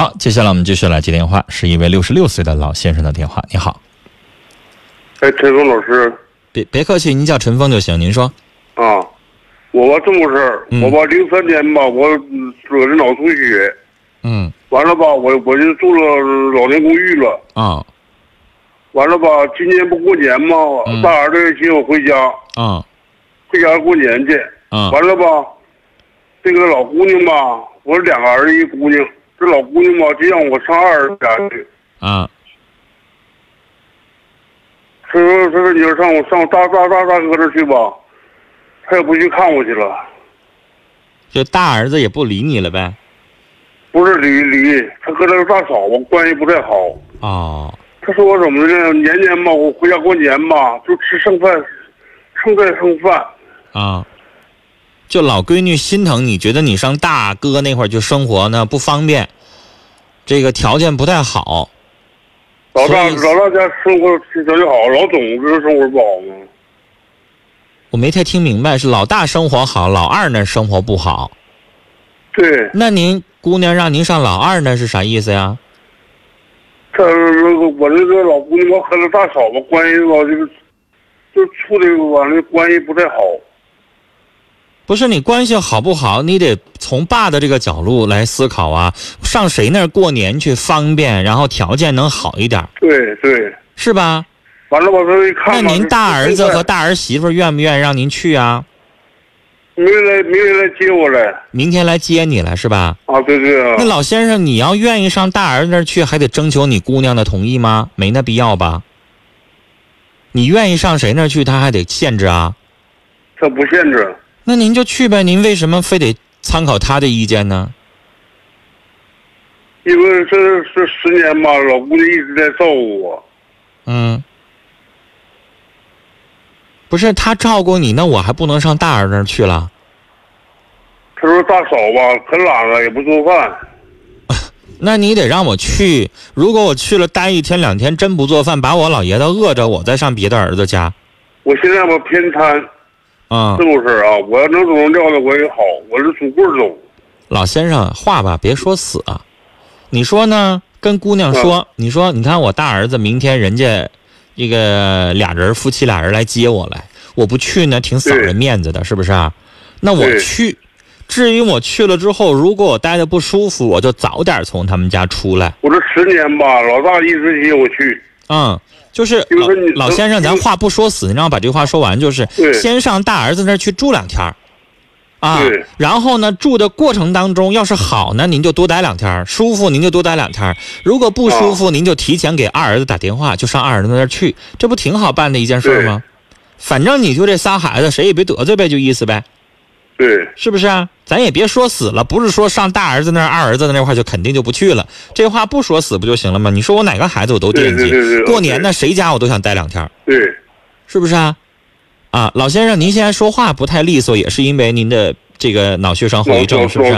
好，接下来我们继续来接电话，是一位六十六岁的老先生的电话。你好，哎，陈峰老师。别别客气，您叫陈峰就行。您说，啊，我吧这么回事儿，嗯。我吧零三年吧，我嗯得的脑出血，嗯。完了吧，我我就住了老年公寓了，啊。完了吧，今年不过年嘛，嗯。大儿子请我回家，啊。回家过年去，啊。完了吧，这个老姑娘吧，我两个儿子一姑娘，这老姑娘吧就让我上二儿子家去，啊！他说他说你要上我上我大大大大哥这儿去吧，他也不去看我去了，就大儿子也不理你了呗？不是离离，她和她大嫂子关系不太好。哦，他说我怎么的呢？年年吧，我回家过年吧，就吃剩饭，剩菜剩饭。啊，就老闺女心疼你，觉得你上大哥那块儿就生活呢不方便，这个条件不太好。老大老大家生活条件好，老总这生活不好吗？我没太听明白，是老大生活好，老二那生活不好。对，那您姑娘让您上老二那是啥意思呀？他那个我这个老姑娘吧和他大嫂子关系吧，就是就处的完了关系不太好。不是你关系好不好，你得从爸的这个角度来思考啊。上谁那儿过年去方便，然后条件能好一点，对对，是吧？完了我说一看吧，那您大儿子和大儿媳妇愿不愿意让您去啊？没人来没人来接我来明天来接你来是吧？啊？对对啊那，老先生，你要愿意上大儿子那儿去，还得征求你姑娘的同意吗？没那必要吧？你愿意上谁那儿去，他还得限制啊。他不限制。那您就去呗，您为什么非得参考他的意见呢？因为这这十年吧，老姑娘一直在照顾我。嗯，不是他照顾你，那我还不能上大儿那儿去了？他说大嫂吧可懒了，也不做饭。那你得让我去。如果我去了待一天两天，真不做饭，把我老爷子饿着，我再上别的儿子家。我现在我偏瘫，啊、这么回事啊！我要能走能撂的我也好，我是拄棍儿走。老先生，话吧别说死啊，你说呢？跟姑娘说，你说你看我大儿子明天人家一个俩人夫妻俩人来接我来，我不去呢，挺扫人面子的，是不是啊？那我去。至于我去了之后，如果我待的不舒服，我就早点从他们家出来。我这十年吧，老大一直接我去。嗯，就是老老先生，咱话不说死，你让我把这话说完，就是先上大儿子那儿去住两天儿啊，然后呢，住的过程当中要是好呢，您就多待两天儿；舒服您就多待两天儿；如果不舒服，您就提前给二儿子打电话，就上二儿子那儿去，这不挺好办的一件事吗？反正你就这仨孩子，谁也别得罪呗，就意思呗，对是不是啊？咱也别说死了，不是说上大儿子那儿、二儿子那块儿就肯定就不去了，这话不说死不就行了吗？你说我哪个孩子我都惦记，对对对对过年呢谁家我都想待两天儿。对，是不是啊？啊，老先生，您现在说话不太利索，也是因为您的这个脑血栓后遗症，是不是？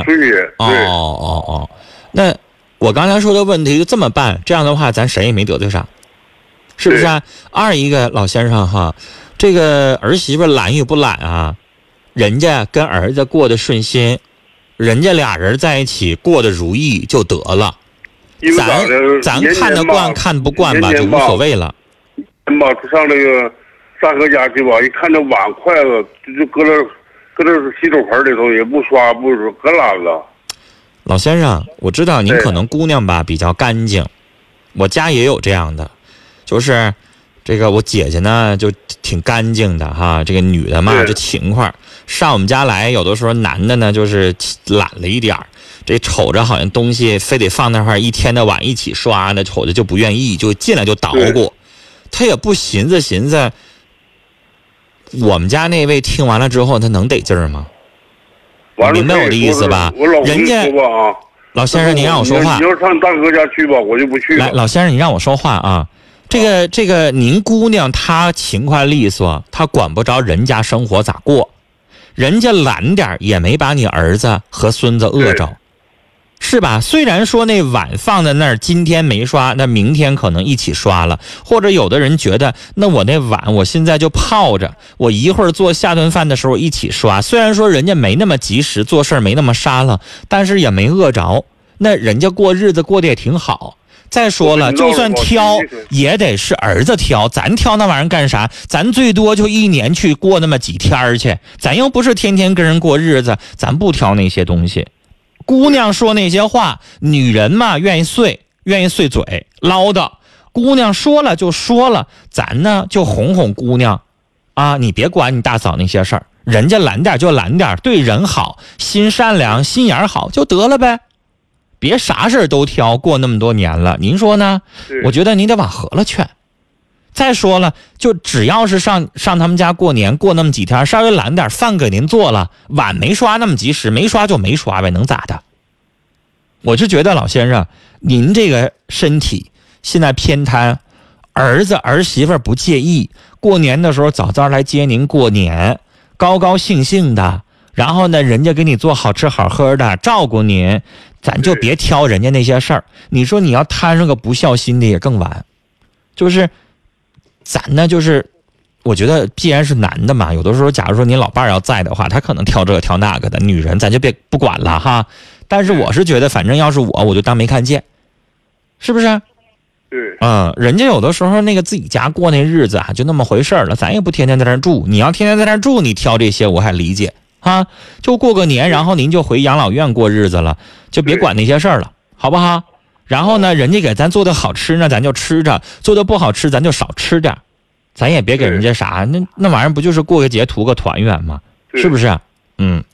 哦，哦哦，那我刚才说的问题就这么办，这样的话咱谁也没得罪上，是不是啊？二一个老先生哈，这个儿媳妇懒与不懒啊？人家跟儿子过得顺心，人家俩人在一起过得如意就得了，咱？咱看得惯看不惯吧，就无所谓了。上那个大哥家去吧，一看那碗筷子就就搁那搁那洗手盆里头，也不刷不说，可懒了。老先生，我知道您可能姑娘吧比较干净，我家也有这样的，就是这个我姐姐呢就挺干净的哈，这个女的嘛就勤快，上我们家来有的时候男的呢就是懒了一点儿这瞅着好像东西非得放那块儿一天的碗一起刷呢，瞅着就不愿意，就进来就捣鼓，他也不寻思寻思。我们家那位听完了之后，他能得劲儿吗？明白我的意思吧我老人家老先生，您让我说话你。要上大哥家去吧，我就不去来，老先生，你让我说话啊！这个这个，您姑娘她勤快利索，她管不着人家生活咋过，人家懒点儿也没把你儿子和孙子饿着，是吧？虽然说那碗放在那儿，今天没刷，那明天可能一起刷了，或者有的人觉得，那我那碗我现在就泡着，我一会儿做下顿饭的时候一起刷。虽然说人家没那么及时，做事儿没那么沙了，但是也没饿着。那人家过日子过得也挺好。再说了，就算挑也得是儿子挑，咱挑那玩意儿干啥？咱最多就一年去过那么几天儿去，咱又不是天天跟人过日子，咱不挑那些东西。姑娘说那些话，女人嘛愿意碎，愿意碎嘴唠叨。姑娘说了就说了，咱呢就哄哄姑娘，啊，你别管你大嫂那些事儿，人家懒点就懒点，对人好，心善良，心眼好就得了呗。别啥事都挑，过那么多年了，您说呢？我觉得您得往和了劝。再说了，就只要是上上他们家过年，过那么几天，稍微懒点，饭给您做了，碗没刷那么及时，没刷就没刷呗，能咋的？我就觉得老先生，您这个身体现在偏瘫，儿子儿媳妇不介意，过年的时候早早来接您过年，高高兴兴的，然后呢，人家给你做好吃好喝的，照顾您。咱就别挑人家那些事儿。你说你要摊上个不孝心的也更完，就是，咱呢就是，我觉得既然是男的嘛，有的时候假如说你老伴儿要在的话，他可能挑这个挑那个的。女人咱就别不管了哈。但是我是觉得，反正要是我，我就当没看见，是不是？对。嗯，人家有的时候那个自己家过那日子啊，就那么回事了。咱也不天天在那住。你要天天在那住，你挑这些我还理解。啊，就过个年，然后您就回养老院过日子了，就别管那些事儿了，好不好？然后呢，人家给咱做的好吃呢，咱就吃着；做的不好吃，咱就少吃点咱也别给人家啥，那那玩意儿不就是过个节图个团圆吗？是不是？嗯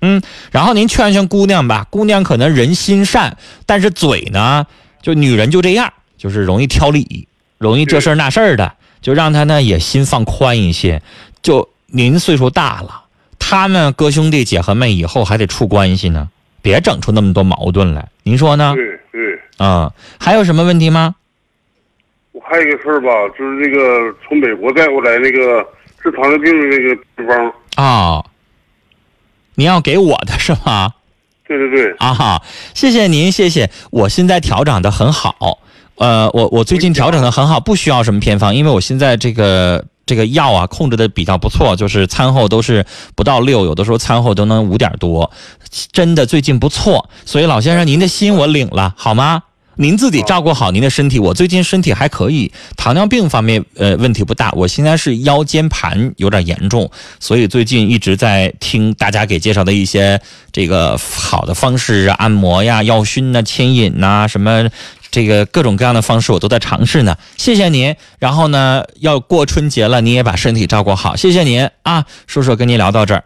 嗯。然后您劝劝姑娘吧，姑娘可能人心善，但是嘴呢，就女人就这样，就是容易挑理，容易这事儿那事儿的，就让她呢也心放宽一些。就您岁数大了。他们哥兄弟姐和妹以后还得处关系呢，别整出那么多矛盾来。您说呢？对对。啊，还有什么问题吗？我还有一个事儿吧，就是那个从美国带过来那个治糖尿病的那个配方。啊。您要给我的是吗？对对对。啊哈，谢谢您，谢谢。我现在调整的很好，呃，我我最近调整的很好，不需要什么偏方，因为我现在这个。这个药啊，控制的比较不错，就是餐后都是不到六，有的时候餐后都能五点多，真的最近不错。所以老先生，您的心我领了，好吗？您自己照顾好您的身体。我最近身体还可以，糖尿病方面呃问题不大。我现在是腰间盘有点严重，所以最近一直在听大家给介绍的一些这个好的方式啊，按摩呀、药熏呐、牵引呐什么。这个各种各样的方式我都在尝试呢，谢谢您。然后呢，要过春节了，你也把身体照顾好，谢谢您啊，叔叔跟您聊到这儿。